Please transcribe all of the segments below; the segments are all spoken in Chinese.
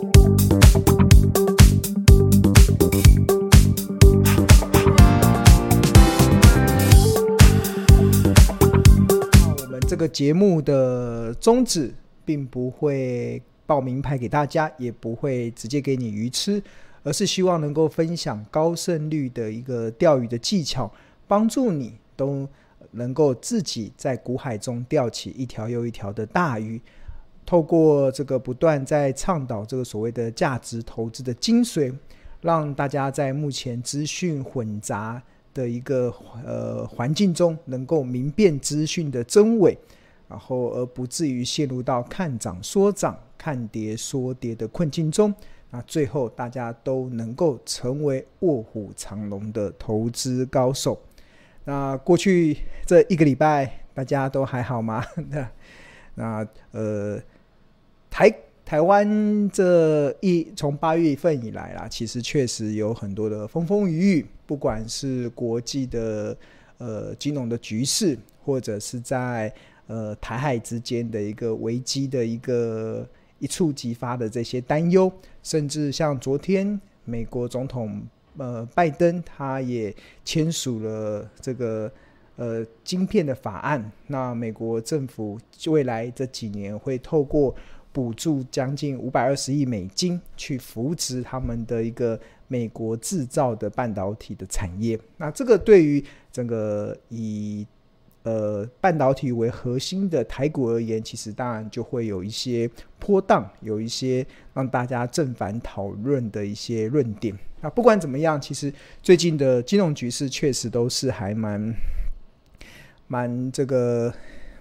我们这个节目的宗旨，并不会报名牌给大家，也不会直接给你鱼吃，而是希望能够分享高胜率的一个钓鱼的技巧，帮助你都能够自己在股海中钓起一条又一条的大鱼。透过这个不断在倡导这个所谓的价值投资的精髓，让大家在目前资讯混杂的一个呃环境中，能够明辨资讯的真伪。然后，而不至于陷入到看涨说涨、看跌说跌的困境中。那最后，大家都能够成为卧虎藏龙的投资高手。那过去这一个礼拜，大家都还好吗？那那呃，台台湾这一从八月份以来啦，其实确实有很多的风风雨雨，不管是国际的呃金融的局势，或者是在呃，台海之间的一个危机的一个一触即发的这些担忧，甚至像昨天美国总统呃拜登他也签署了这个呃晶片的法案。那美国政府未来这几年会透过补助将近五百二十亿美金去扶持他们的一个美国制造的半导体的产业。那这个对于整个以呃，半导体为核心的台股而言，其实当然就会有一些波荡，有一些让大家正反讨论的一些论点。那不管怎么样，其实最近的金融局势确实都是还蛮蛮这个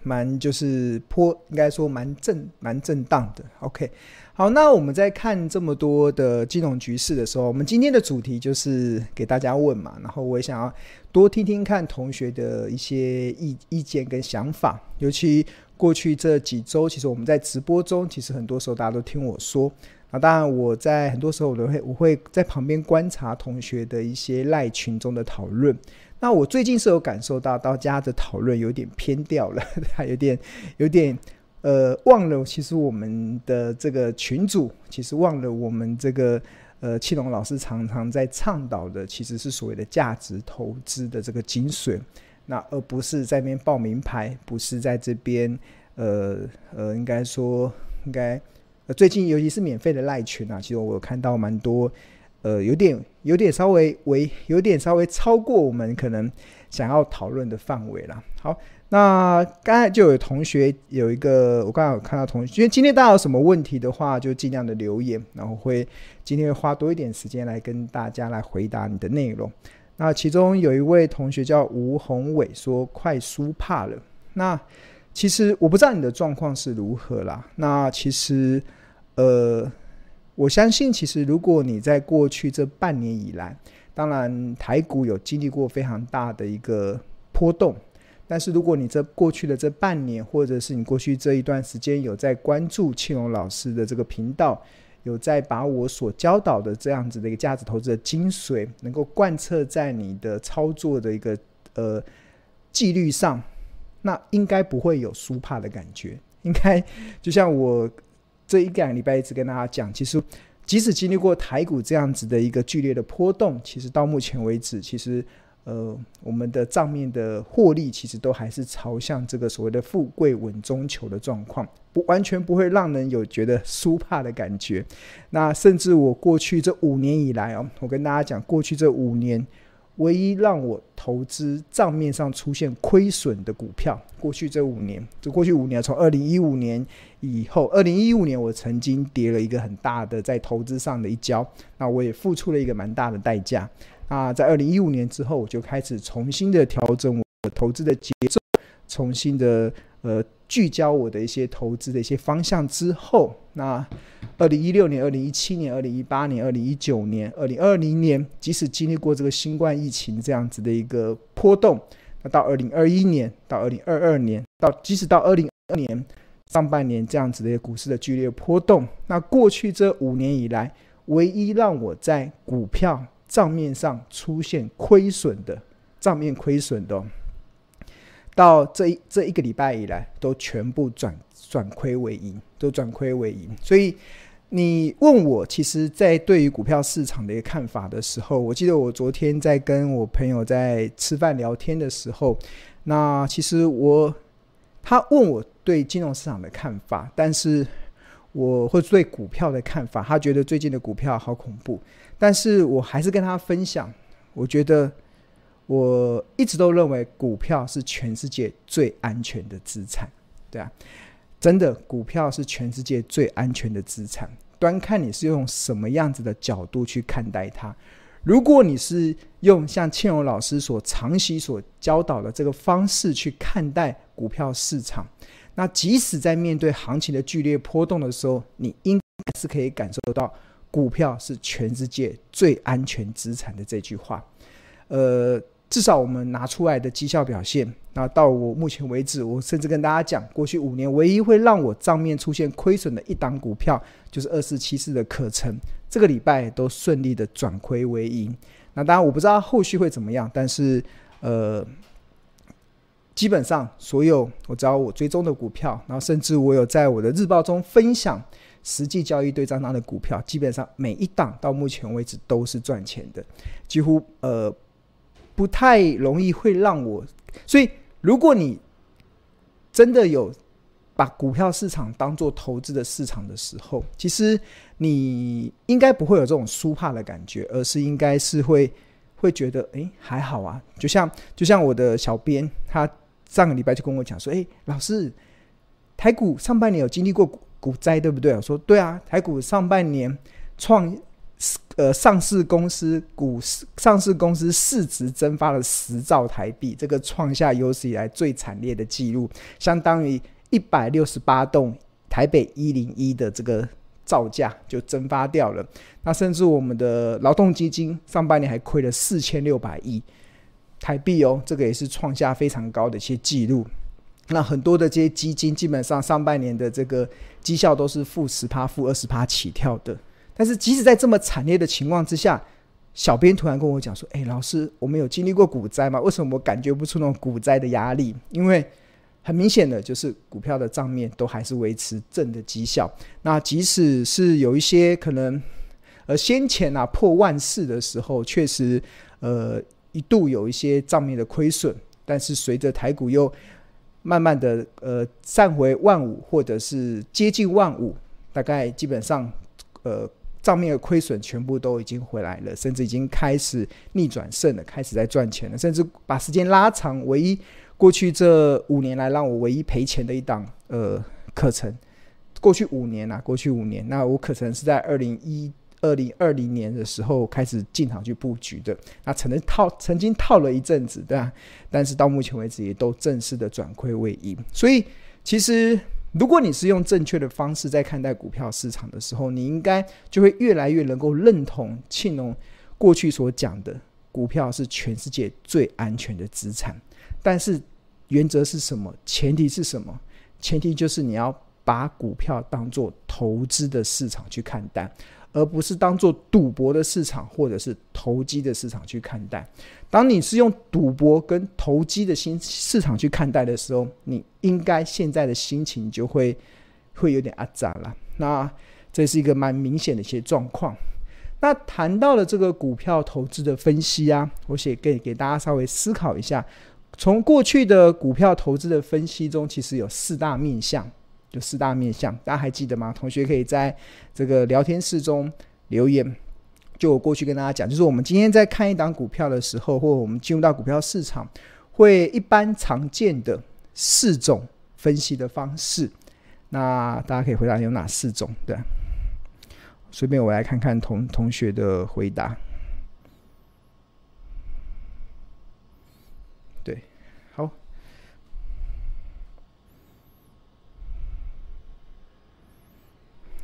蛮就是颇，应该说蛮震蛮震荡的。OK。好，那我们在看这么多的金融局势的时候，我们今天的主题就是给大家问嘛，然后我也想要多听听看同学的一些意意见跟想法。尤其过去这几周，其实我们在直播中，其实很多时候大家都听我说。那当然，我在很多时候我都会我会在旁边观察同学的一些赖群中的讨论。那我最近是有感受到大家的讨论有点偏掉了，还有点有点。呃，忘了，其实我们的这个群主，其实忘了我们这个呃，庆隆老师常常在倡导的，其实是所谓的价值投资的这个精髓，那而不是在那边报名牌，不是在这边呃呃，应该说应该呃，最近尤其是免费的赖群啊，其实我有看到蛮多呃，有点有点稍微为有点稍微超过我们可能想要讨论的范围了。好。那刚才就有同学有一个，我刚才有看到同学，因为今天大家有什么问题的话，就尽量的留言，然后会今天会花多一点时间来跟大家来回答你的内容。那其中有一位同学叫吴宏伟，说快输怕了。那其实我不知道你的状况是如何啦。那其实呃，我相信其实如果你在过去这半年以来，当然台股有经历过非常大的一个波动。但是，如果你这过去的这半年，或者是你过去这一段时间有在关注庆荣老师的这个频道，有在把我所教导的这样子的一个价值投资的精髓，能够贯彻在你的操作的一个呃纪律上，那应该不会有输怕的感觉。应该就像我这一两个礼拜一直跟大家讲，其实即使经历过台股这样子的一个剧烈的波动，其实到目前为止，其实。呃，我们的账面的获利其实都还是朝向这个所谓的富贵稳中求的状况，不完全不会让人有觉得输怕的感觉。那甚至我过去这五年以来哦，我跟大家讲，过去这五年唯一让我投资账面上出现亏损的股票，过去这五年，就过去五年，从二零一五年以后，二零一五年我曾经跌了一个很大的在投资上的一跤，那我也付出了一个蛮大的代价。啊，在二零一五年之后，我就开始重新的调整我投资的节奏，重新的呃聚焦我的一些投资的一些方向之后，那二零一六年、二零一七年、二零一八年、二零一九年、二零二零年，即使经历过这个新冠疫情这样子的一个波动，那到二零二一年、到二零二二年，到即使到二零二年上半年这样子的一个股市的剧烈波动，那过去这五年以来，唯一让我在股票账面上出现亏损的，账面亏损的，到这一这一个礼拜以来，都全部转转亏为盈，都转亏为盈。所以，你问我，其实，在对于股票市场的一个看法的时候，我记得我昨天在跟我朋友在吃饭聊天的时候，那其实我他问我对金融市场的看法，但是我会对股票的看法，他觉得最近的股票好恐怖，但是我还是跟他分享，我觉得我一直都认为股票是全世界最安全的资产，对啊。真的，股票是全世界最安全的资产，端看你是用什么样子的角度去看待它。如果你是用像庆荣老师所长期所教导的这个方式去看待股票市场，那即使在面对行情的剧烈波动的时候，你应该是可以感受到股票是全世界最安全资产的这句话。呃。至少我们拿出来的绩效表现，那到我目前为止，我甚至跟大家讲，过去五年唯一会让我账面出现亏损的一档股票，就是二四七四的可成，这个礼拜都顺利的转亏为盈。那当然我不知道后续会怎么样，但是呃，基本上所有我只要我追踪的股票，然后甚至我有在我的日报中分享实际交易对账单的股票，基本上每一档到目前为止都是赚钱的，几乎呃。不太容易会让我，所以如果你真的有把股票市场当做投资的市场的时候，其实你应该不会有这种输怕的感觉，而是应该是会 会觉得，哎，还好啊。就像就像我的小编，他上个礼拜就跟我讲说，哎，老师，台股上半年有经历过股股灾，对不对？我说对啊，台股上半年创。呃，上市公司股市，上市公司市值蒸发了十兆台币，这个创下有史以来最惨烈的记录，相当于一百六十八栋台北一零一的这个造价就蒸发掉了。那甚至我们的劳动基金上半年还亏了四千六百亿台币哦，这个也是创下非常高的一些记录。那很多的这些基金基本上上半年的这个绩效都是负十趴、负二十趴起跳的。但是，即使在这么惨烈的情况之下，小编突然跟我讲说：“哎，老师，我们有经历过股灾吗？为什么我感觉不出那种股灾的压力？因为很明显的就是股票的账面都还是维持正的绩效。那即使是有一些可能，呃，先前啊破万四的时候，确实呃一度有一些账面的亏损。但是随着台股又慢慢的呃站回万五，或者是接近万五，大概基本上呃。”账面的亏损全部都已经回来了，甚至已经开始逆转胜了，开始在赚钱了，甚至把时间拉长。唯一过去这五年来让我唯一赔钱的一档呃课程，过去五年啊，过去五年，那我可能是在二零一二零二零年的时候开始进场去布局的，那曾经套曾经套了一阵子，对吧？但是到目前为止也都正式的转亏为盈，所以其实。如果你是用正确的方式在看待股票市场的时候，你应该就会越来越能够认同庆农过去所讲的，股票是全世界最安全的资产。但是原则是什么？前提是什么？前提就是你要把股票当做投资的市场去看待。而不是当做赌博的市场，或者是投机的市场去看待。当你是用赌博跟投机的心市场去看待的时候，你应该现在的心情就会会有点阿杂了。那这是一个蛮明显的一些状况。那谈到了这个股票投资的分析啊，我写给给大家稍微思考一下。从过去的股票投资的分析中，其实有四大面向。就四大面向，大家还记得吗？同学可以在这个聊天室中留言。就我过去跟大家讲，就是我们今天在看一档股票的时候，或我们进入到股票市场，会一般常见的四种分析的方式。那大家可以回答有哪四种？对，随便我来看看同同学的回答。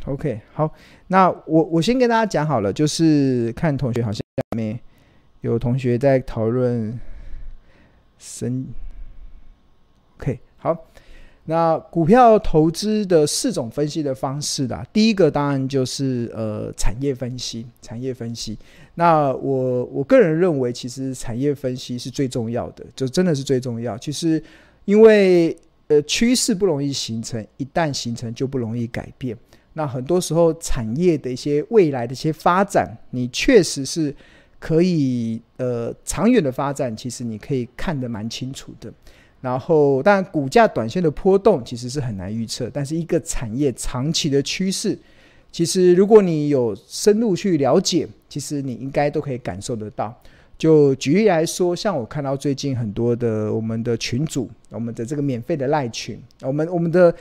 OK，好，那我我先跟大家讲好了，就是看同学好像下面有同学在讨论神，OK，好，那股票投资的四种分析的方式啦，第一个当然就是呃产业分析，产业分析。那我我个人认为，其实产业分析是最重要的，就真的是最重要。其实因为呃趋势不容易形成，一旦形成就不容易改变。那很多时候产业的一些未来的一些发展，你确实是可以呃长远的发展，其实你可以看得蛮清楚的。然后，当然股价短线的波动其实是很难预测，但是一个产业长期的趋势，其实如果你有深入去了解，其实你应该都可以感受得到。就举例来说，像我看到最近很多的我们的群组，我们的这个免费的赖群，我们我们的。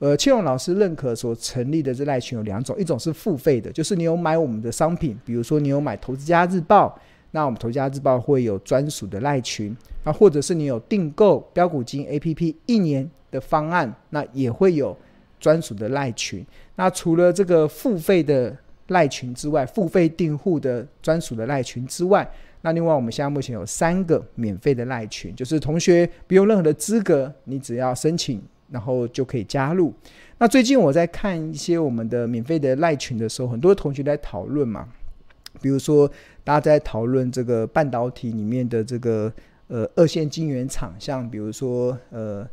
呃，庆荣老师认可所成立的这赖群有两种，一种是付费的，就是你有买我们的商品，比如说你有买《投资家日报》，那我们《投资家日报》会有专属的赖群，那或者是你有订购标股金 APP 一年的方案，那也会有专属的赖群。那除了这个付费的赖群之外，付费订户的专属的赖群之外，那另外我们现在目前有三个免费的赖群，就是同学不用任何的资格，你只要申请。然后就可以加入。那最近我在看一些我们的免费的赖群的时候，很多同学在讨论嘛，比如说大家在讨论这个半导体里面的这个呃二线晶圆厂，像比如说呃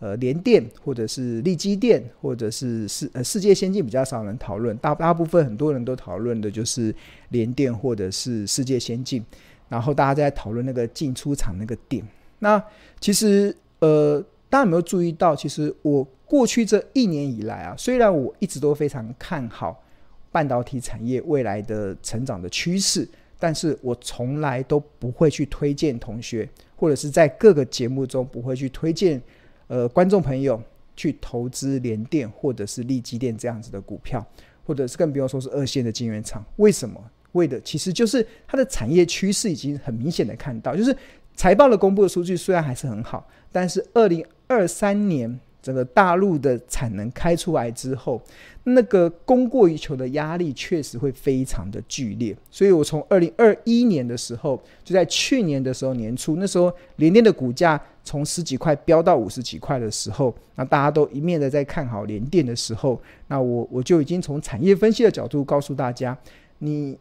呃联电或者是力积电或者是世呃世界先进比较少人讨论，大大部分很多人都讨论的就是联电或者是世界先进，然后大家在讨论那个进出厂那个点。那其实呃。大家有没有注意到？其实我过去这一年以来啊，虽然我一直都非常看好半导体产业未来的成长的趋势，但是我从来都不会去推荐同学，或者是在各个节目中不会去推荐呃观众朋友去投资联电或者是力积电这样子的股票，或者是更不用说是二线的晶圆厂。为什么？为的其实就是它的产业趋势已经很明显的看到，就是财报的公布的数据虽然还是很好，但是二零二三年整个大陆的产能开出来之后，那个供过于求的压力确实会非常的剧烈。所以我从二零二一年的时候，就在去年的时候年初，那时候联电的股价从十几块飙到五十几块的时候，那大家都一面的在看好联电的时候，那我我就已经从产业分析的角度告诉大家，你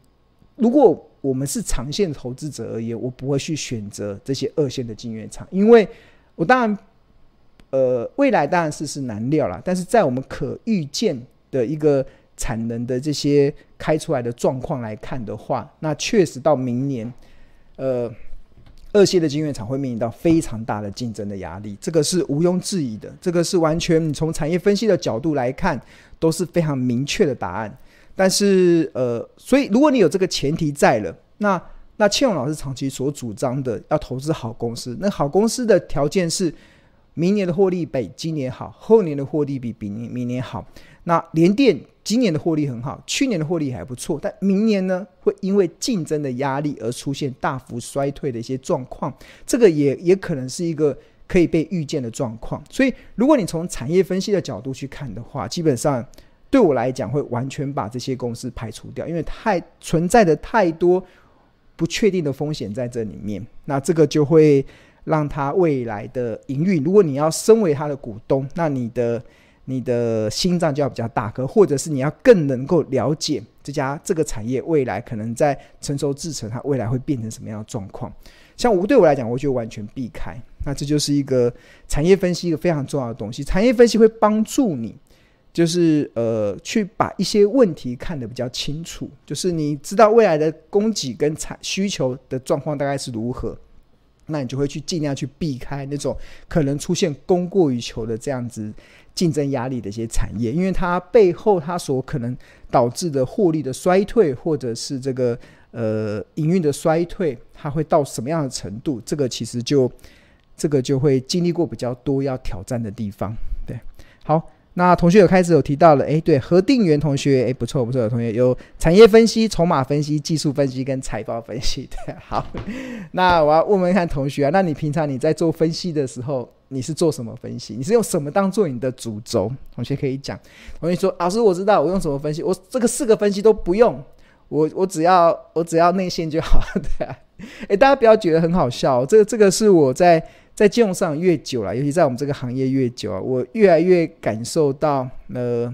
如果我们是长线投资者而言，我不会去选择这些二线的晶圆厂，因为我当然。呃，未来当然是是难料了，但是在我们可预见的一个产能的这些开出来的状况来看的话，那确实到明年，呃，二线的晶圆厂会面临到非常大的竞争的压力，这个是毋庸置疑的，这个是完全你从产业分析的角度来看都是非常明确的答案。但是，呃，所以如果你有这个前提在了，那那庆荣老师长期所主张的要投资好公司，那好公司的条件是。明年的获利比今年好，后年的获利比比明明年好。那联电今年的获利很好，去年的获利还不错，但明年呢，会因为竞争的压力而出现大幅衰退的一些状况，这个也也可能是一个可以被预见的状况。所以，如果你从产业分析的角度去看的话，基本上对我来讲会完全把这些公司排除掉，因为太存在的太多不确定的风险在这里面。那这个就会。让他未来的营运，如果你要身为他的股东，那你的你的心脏就要比较大颗，或者是你要更能够了解这家这个产业未来可能在成熟制成，它未来会变成什么样的状况。像我对我来讲，我就完全避开。那这就是一个产业分析一个非常重要的东西。产业分析会帮助你，就是呃去把一些问题看得比较清楚，就是你知道未来的供给跟产需求的状况大概是如何。那你就会去尽量去避开那种可能出现供过于求的这样子竞争压力的一些产业，因为它背后它所可能导致的获利的衰退，或者是这个呃营运的衰退，它会到什么样的程度？这个其实就这个就会经历过比较多要挑战的地方。对，好。那同学有开始有提到了，诶，对，何定元同学，诶，不错不错，同学有产业分析、筹码分析、技术分析跟财报分析，对，好。那我要问问看同学啊，那你平常你在做分析的时候，你是做什么分析？你是用什么当做你的主轴？同学可以讲。同学说，老师我知道，我用什么分析？我这个四个分析都不用，我我只要我只要内线就好，对啊。诶，大家不要觉得很好笑，这个这个是我在。在金融上越久了，尤其在我们这个行业越久啊，我越来越感受到，呃，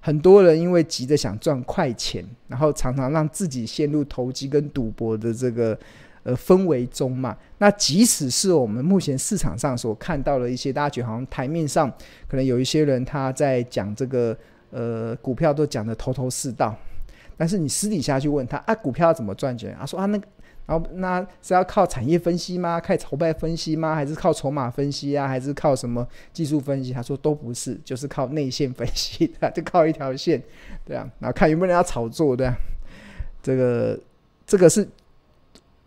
很多人因为急着想赚快钱，然后常常让自己陷入投机跟赌博的这个呃氛围中嘛。那即使是我们目前市场上所看到的一些，大家觉得好像台面上可能有一些人他在讲这个呃股票都讲得头头是道，但是你私底下去问他啊，股票要怎么赚钱？他说啊，那个。然后那是要靠产业分析吗？靠筹备分析吗？还是靠筹码分析啊？还是靠什么技术分析？他说都不是，就是靠内线分析的，就靠一条线，对啊。然后看有没有人要炒作，对啊。这个这个是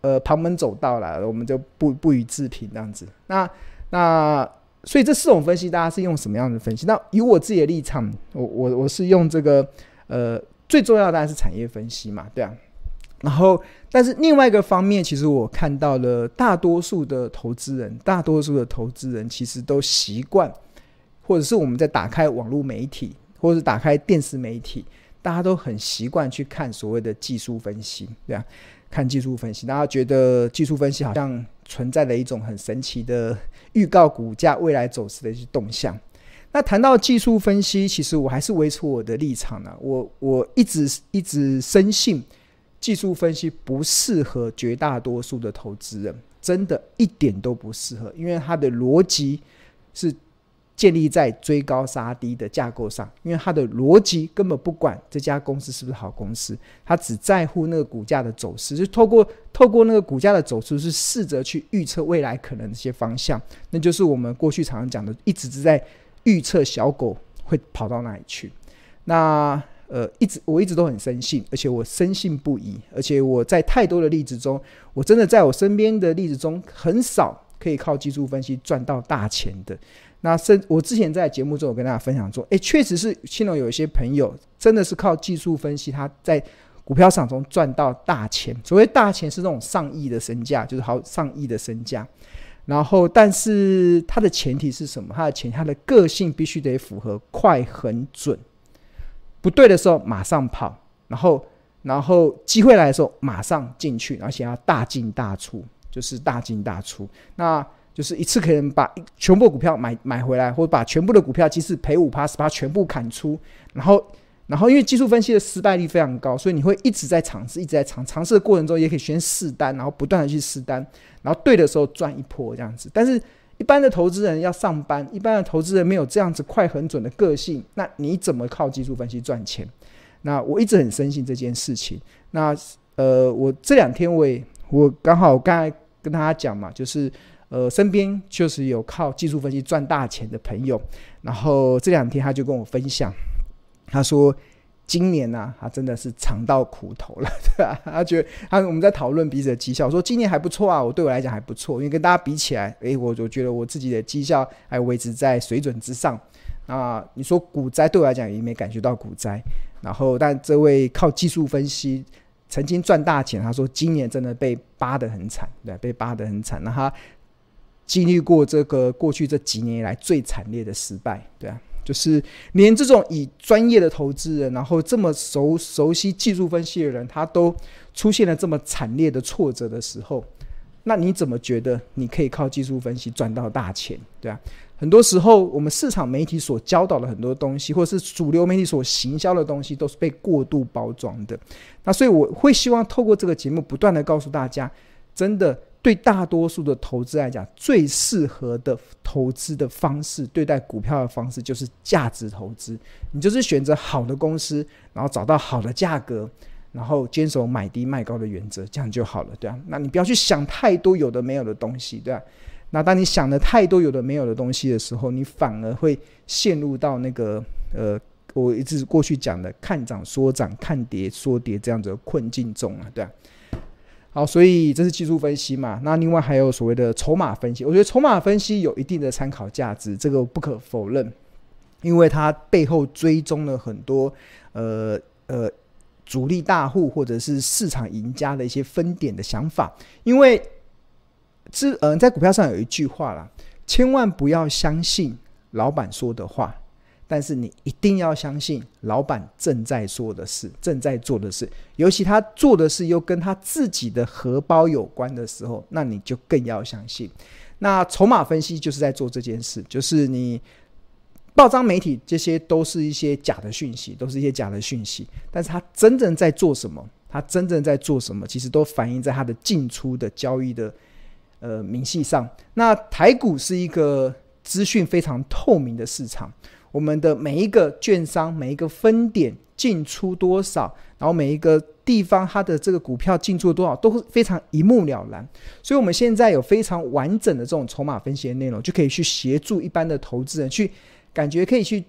呃旁门走道了，我们就不不予置评这样子。那那所以这四种分析，大家是用什么样的分析？那以我自己的立场，我我我是用这个呃最重要的当然是产业分析嘛，对啊。然后，但是另外一个方面，其实我看到了大多数的投资人，大多数的投资人其实都习惯，或者是我们在打开网络媒体，或者是打开电视媒体，大家都很习惯去看所谓的技术分析，对啊，看技术分析，大家觉得技术分析好像存在了一种很神奇的预告股价未来走势的一些动向。那谈到技术分析，其实我还是维持我的立场呢，我我一直一直深信。技术分析不适合绝大多数的投资人，真的一点都不适合，因为它的逻辑是建立在追高杀低的架构上，因为它的逻辑根本不管这家公司是不是好公司，它只在乎那个股价的走势，就透过透过那个股价的走势，是试着去预测未来可能的一些方向，那就是我们过去常常讲的，一直是在预测小狗会跑到哪里去，那。呃，一直我一直都很深信，而且我深信不疑，而且我在太多的例子中，我真的在我身边的例子中，很少可以靠技术分析赚到大钱的。那甚，我之前在节目中有跟大家分享说，诶，确实是青龙有一些朋友真的是靠技术分析，他在股票市场中赚到大钱。所谓大钱是那种上亿的身价，就是好上亿的身价。然后，但是它的前提是什么？他的前提，他的个性必须得符合快、狠、准。不对的时候马上跑，然后然后机会来的时候马上进去，而且要大进大出，就是大进大出，那就是一次可能把全部股票买买回来，或者把全部的股票即使赔五趴十趴全部砍出，然后然后因为技术分析的失败率非常高，所以你会一直在尝试，一直在尝尝试的过程中也可以先试单，然后不断的去试单，然后对的时候赚一波这样子，但是。一般的投资人要上班，一般的投资人没有这样子快、很准的个性，那你怎么靠技术分析赚钱？那我一直很深信这件事情。那呃，我这两天我也我刚好刚才跟大家讲嘛，就是呃，身边确实有靠技术分析赚大钱的朋友，然后这两天他就跟我分享，他说。今年呢、他真的是尝到苦头了，对吧？他觉得他我们在讨论彼此的绩效，说今年还不错啊，我对我来讲还不错，因为跟大家比起来，诶，我就觉得我自己的绩效还维持在水准之上。啊，你说股灾对我来讲也没感觉到股灾，然后但这位靠技术分析曾经赚大钱，他说今年真的被扒得很惨，对，被扒得很惨。那他经历过这个过去这几年以来最惨烈的失败，对啊。就是连这种以专业的投资人，然后这么熟熟悉技术分析的人，他都出现了这么惨烈的挫折的时候，那你怎么觉得你可以靠技术分析赚到大钱？对啊，很多时候我们市场媒体所教导的很多东西，或是主流媒体所行销的东西，都是被过度包装的。那所以我会希望透过这个节目，不断的告诉大家，真的。对大多数的投资来讲，最适合的投资的方式，对待股票的方式就是价值投资。你就是选择好的公司，然后找到好的价格，然后坚守买低卖高的原则，这样就好了，对啊。那你不要去想太多有的没有的东西，对啊。那当你想的太多有的没有的东西的时候，你反而会陷入到那个呃，我一直过去讲的看涨说涨，看跌说跌这样子的困境中啊，对啊。好，所以这是技术分析嘛？那另外还有所谓的筹码分析，我觉得筹码分析有一定的参考价值，这个不可否认，因为它背后追踪了很多呃呃主力大户或者是市场赢家的一些分点的想法。因为这嗯、在股票上有一句话啦，千万不要相信老板说的话。但是你一定要相信老板正在说的事，正在做的事，尤其他做的事又跟他自己的荷包有关的时候，那你就更要相信。那筹码分析就是在做这件事，就是你报章媒体这些都是一些假的讯息，都是一些假的讯息。但是他真正在做什么？他真正在做什么？其实都反映在他的进出的交易的呃明细上。那台股是一个资讯非常透明的市场。我们的每一个券商、每一个分点进出多少，然后每一个地方它的这个股票进出多少，都会非常一目了然。所以，我们现在有非常完整的这种筹码分析的内容，就可以去协助一般的投资人去感觉可以去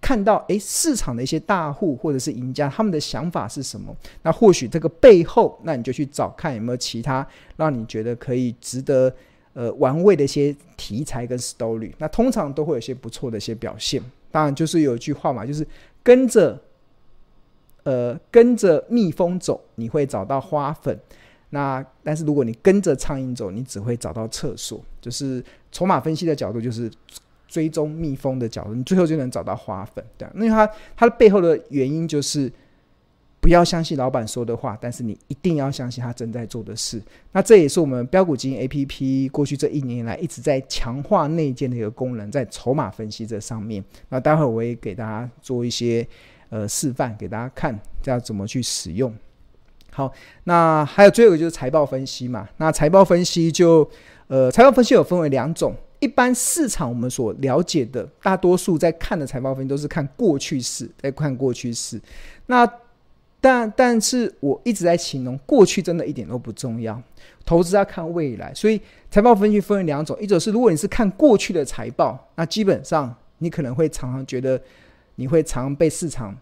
看到，诶，市场的一些大户或者是赢家他们的想法是什么。那或许这个背后，那你就去找看有没有其他让你觉得可以值得。呃，玩味的一些题材跟 story，那通常都会有一些不错的一些表现。当然，就是有一句话嘛，就是跟着，呃，跟着蜜蜂走，你会找到花粉。那但是如果你跟着苍蝇走，你只会找到厕所。就是筹码分析的角度，就是追踪蜜蜂的角度，你最后就能找到花粉。对，因为它它的背后的原因就是。不要相信老板说的话，但是你一定要相信他正在做的事。那这也是我们标股基金 APP 过去这一年来一直在强化内建的一个功能，在筹码分析这上面。那待会儿我也给大家做一些呃示范，给大家看要怎么去使用。好，那还有最后一个就是财报分析嘛。那财报分析就呃，财报分析有分为两种。一般市场我们所了解的，大多数在看的财报分析都是看过去式，在看过去式。那但但是我一直在形容，过去真的一点都不重要，投资要看未来。所以财报分析分为两种，一种是如果你是看过去的财报，那基本上你可能会常常觉得你会常被市场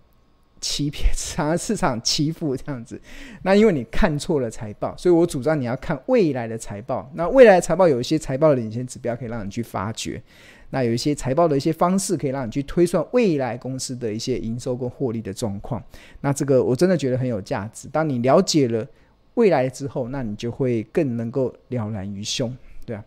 欺骗，常常市场欺负这样子。那因为你看错了财报，所以我主张你要看未来的财报。那未来的财报有一些财报的领先指标可以让你去发掘。那有一些财报的一些方式，可以让你去推算未来公司的一些营收跟获利的状况。那这个我真的觉得很有价值。当你了解了未来之后，那你就会更能够了然于胸，对啊。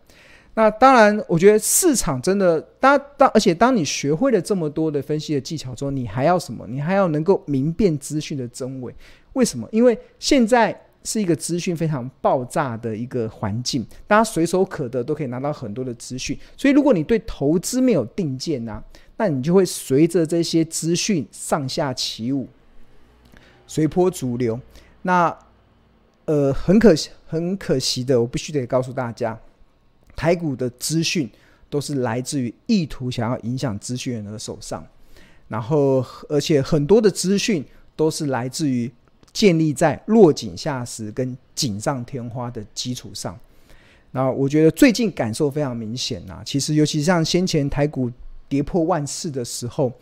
那当然，我觉得市场真的，当当，而且当你学会了这么多的分析的技巧之后，你还要什么？你还要能够明辨资讯的真伪。为什么？因为现在。是一个资讯非常爆炸的一个环境，大家随手可得都可以拿到很多的资讯，所以如果你对投资没有定见呐、那你就会随着这些资讯上下起舞，随波逐流。那呃，很可惜，很可惜的，我必须得告诉大家，台股的资讯都是来自于意图想要影响资讯人的手上，然后而且很多的资讯都是来自于。建立在落井下石跟锦上添花的基础上，然后我觉得最近感受非常明显呐。其实，尤其像先前台股跌破万四的时候，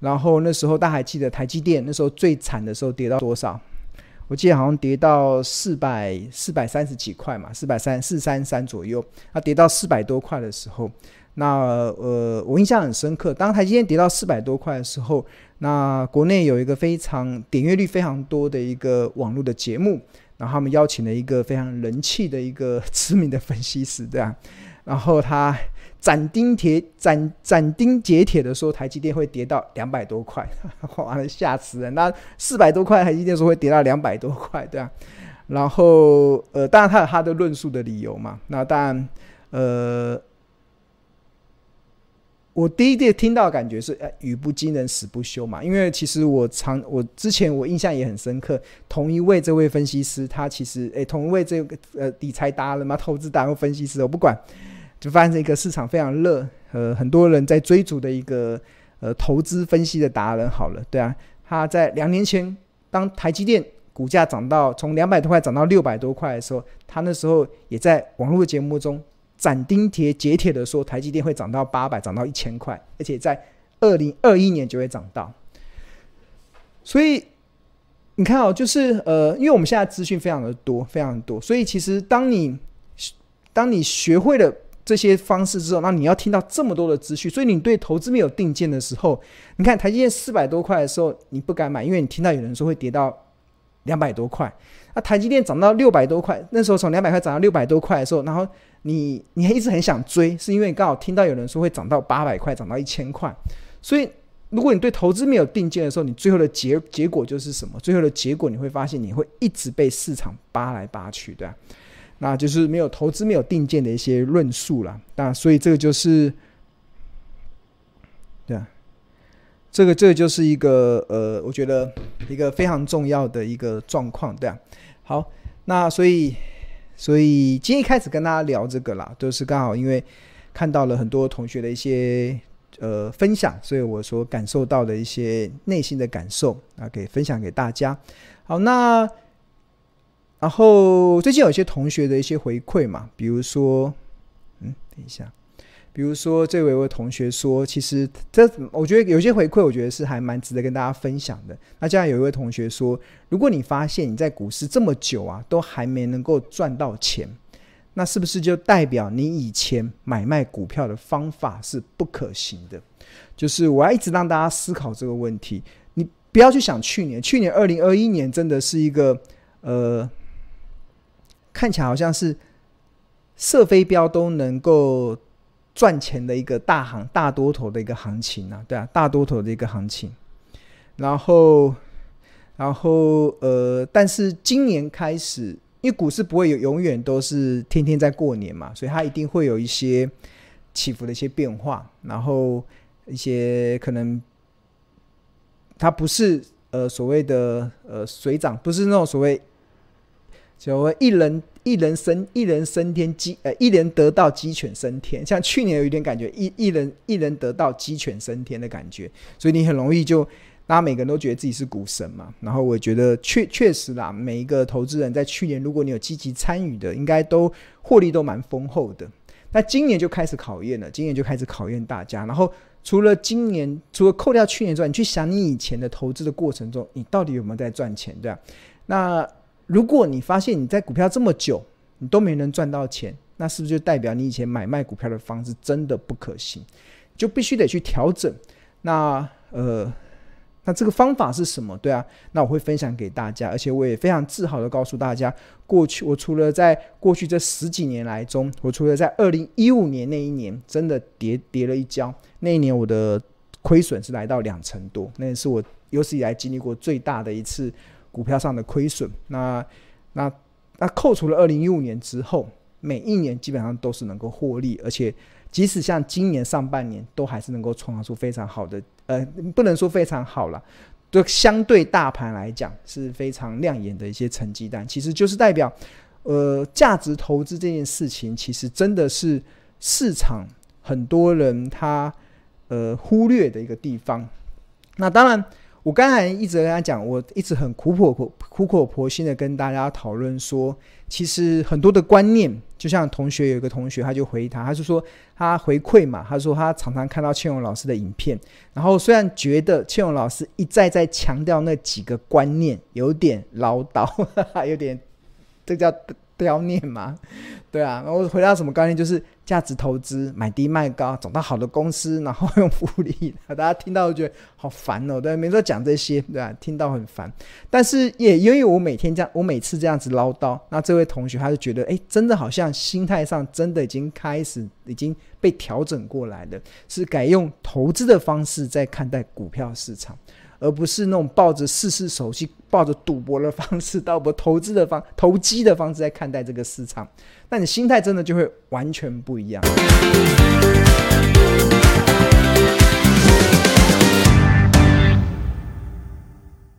然后那时候大家还记得台积电那时候最惨的时候跌到多少？我记得好像跌到四百四百三十几块嘛，四百三四三三左右。它跌到四百多块的时候，那呃，我印象很深刻。当台积电跌到四百多块的时候。那国内有一个非常点阅率非常多的一个网络的节目，然后他们邀请了一个非常人气的一个 知名的分析师，对啊，然后他斩钉铁斩斩钉截铁的说台积电会跌到两百多块，完了吓死人！那四百多块台积电说会跌到两百多块，对啊，然后呃，当然他有他的论述的理由嘛，那当然呃。我第一次听到的感觉是，呃，语不惊人死不休嘛。因为其实我常，我之前我印象也很深刻，同一位这位分析师，他其实，诶，同一位这个呃理财达人嘛，投资达人分析师，我不管，就发现一个市场非常热，呃，很多人在追逐的一个呃投资分析的达人。好了，对啊，他在两年前，当台积电股价涨到从两百多块涨到六百多块的时候，他那时候也在网络节目中。斩钉截铁的说，台积电会涨到八百，涨到一千块，而且在二零二一年就会涨到。所以你看哦，就是呃，因为我们现在资讯非常的多，非常多，所以其实当你当你学会了这些方式之后，那你要听到这么多的资讯，所以你对投资没有定见的时候，你看台积电四百多块的时候，你不敢买，因为你听到有人说会跌到两百多块。那台积电涨到六百多块，那时候从两百块涨到六百多块的时候，然后你你还一直很想追，是因为刚好听到有人说会涨到八百块，涨到一千块。所以如果你对投资没有定见的时候，你最后的结结果就是什么？最后的结果你会发现你会一直被市场扒来扒去，对吧？那就是没有投资没有定见的一些论述了。那所以这个就是，对啊。这个这个就是一个呃，我觉得一个非常重要的一个状况，对啊。好，那所以所以今天一开始跟大家聊这个啦，都是刚好因为看到了很多同学的一些呃分享，所以我所感受到的一些内心的感受啊，可以分享给大家。好，那然后最近有些同学的一些回馈嘛，比如说，嗯，等一下。比如说，这位位同学说，其实这我觉得有些回馈，我觉得是还蛮值得跟大家分享的。那这样有一位同学说，如果你发现你在股市这么久啊，都还没能够赚到钱，那是不是就代表你以前买卖股票的方法是不可行的？就是我要一直让大家思考这个问题。你不要去想去年，去年二零二一年真的是一个呃，看起来好像是射飞镖都能够。赚钱的一个大行大多头的一个行情啊，对啊，大多头的一个行情。然后，然后呃，但是今年开始，因为股市不会有永远都是天天在过年嘛，所以它一定会有一些起伏的一些变化。然后一些可能它不是呃所谓的呃水涨，不是那种所谓所谓一人。一人升一人升天鸡呃一人得道鸡犬升天，像去年有一点感觉一一人一人得道鸡犬升天的感觉，所以你很容易就大家每个人都觉得自己是股神嘛。然后我觉得确确实啦，每一个投资人在去年如果你有积极参与的，应该都获利都蛮丰厚的。那今年就开始考验了，今年就开始考验大家。然后除了今年，除了扣掉去年之外，你去想你以前的投资的过程中，你到底有没有在赚钱，对吧？那如果你发现你在股票这么久，你都没能赚到钱，那是不是就代表你以前买卖股票的方式真的不可行？就必须得去调整。那呃，那这个方法是什么？对啊，那我会分享给大家，而且我也非常自豪地告诉大家，过去我除了在过去这十几年来中，我除了在二零一五年那一年真的跌跌了一跤，那一年我的亏损是来到两成多，那也是我有史以来经历过最大的一次。股票上的亏损，那那那扣除了二零一五年之后，每一年基本上都是能够获利，而且即使像今年上半年，都还是能够创造出非常好的，呃，不能说非常好了，就相对大盘来讲是非常亮眼的一些成绩单，其实就是代表，呃，价值投资这件事情，其实真的是市场很多人他呃忽略的一个地方。那当然。我刚才一直跟他讲，我一直很苦口婆苦口婆心的跟大家讨论说，其实很多的观念，就像同学有一个同学，他就回他，他就说他回馈嘛，他说他常常看到倩蓉老师的影片，然后虽然觉得倩蓉老师一再再强调那几个观念有点唠叨，有点这叫。雕念嘛，对啊，然后回到什么概念，就是价值投资，买低卖高，找到好的公司，然后用复利。大家听到就觉得好烦哦，对，没说讲这些，对吧？听到很烦。但是也因为我每天这样，我每次这样子唠叨，那这位同学他就觉得，哎，真的好像心态上真的已经开始已经被调整过来了，是改用投资的方式在看待股票市场。而不是那种抱着试试手气、抱着赌博的方式，到不投资的方、投机的方式在看待这个市场，那你心态真的就会完全不一样。